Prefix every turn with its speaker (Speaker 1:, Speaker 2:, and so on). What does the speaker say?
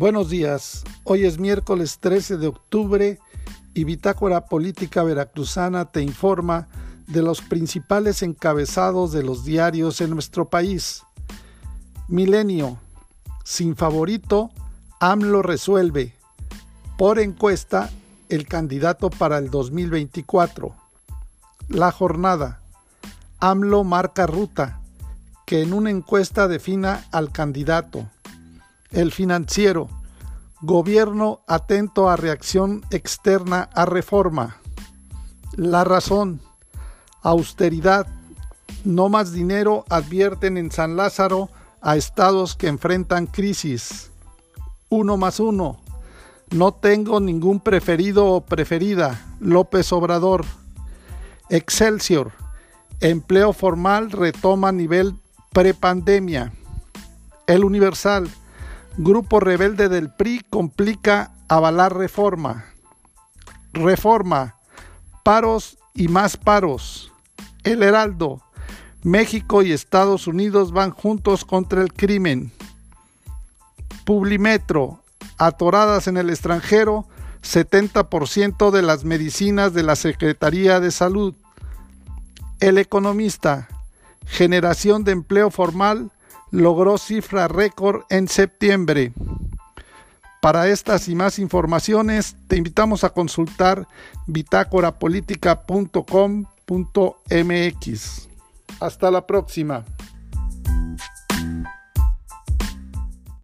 Speaker 1: Buenos días, hoy es miércoles 13 de octubre y Bitácora Política Veracruzana te informa de los principales encabezados de los diarios en nuestro país. Milenio, sin favorito, AMLO resuelve. Por encuesta, el candidato para el 2024. La jornada, AMLO marca ruta, que en una encuesta defina al candidato. El financiero. Gobierno atento a reacción externa a reforma. La razón. Austeridad. No más dinero advierten en San Lázaro a estados que enfrentan crisis. Uno más uno. No tengo ningún preferido o preferida. López Obrador. Excelsior. Empleo formal retoma nivel prepandemia. El Universal. Grupo rebelde del PRI complica avalar reforma. Reforma. Paros y más paros. El Heraldo. México y Estados Unidos van juntos contra el crimen. Publimetro. Atoradas en el extranjero, 70% de las medicinas de la Secretaría de Salud. El Economista. Generación de empleo formal logró cifra récord en septiembre. Para estas y más informaciones te invitamos a consultar bitácorapolítica.com.mx. Hasta la próxima.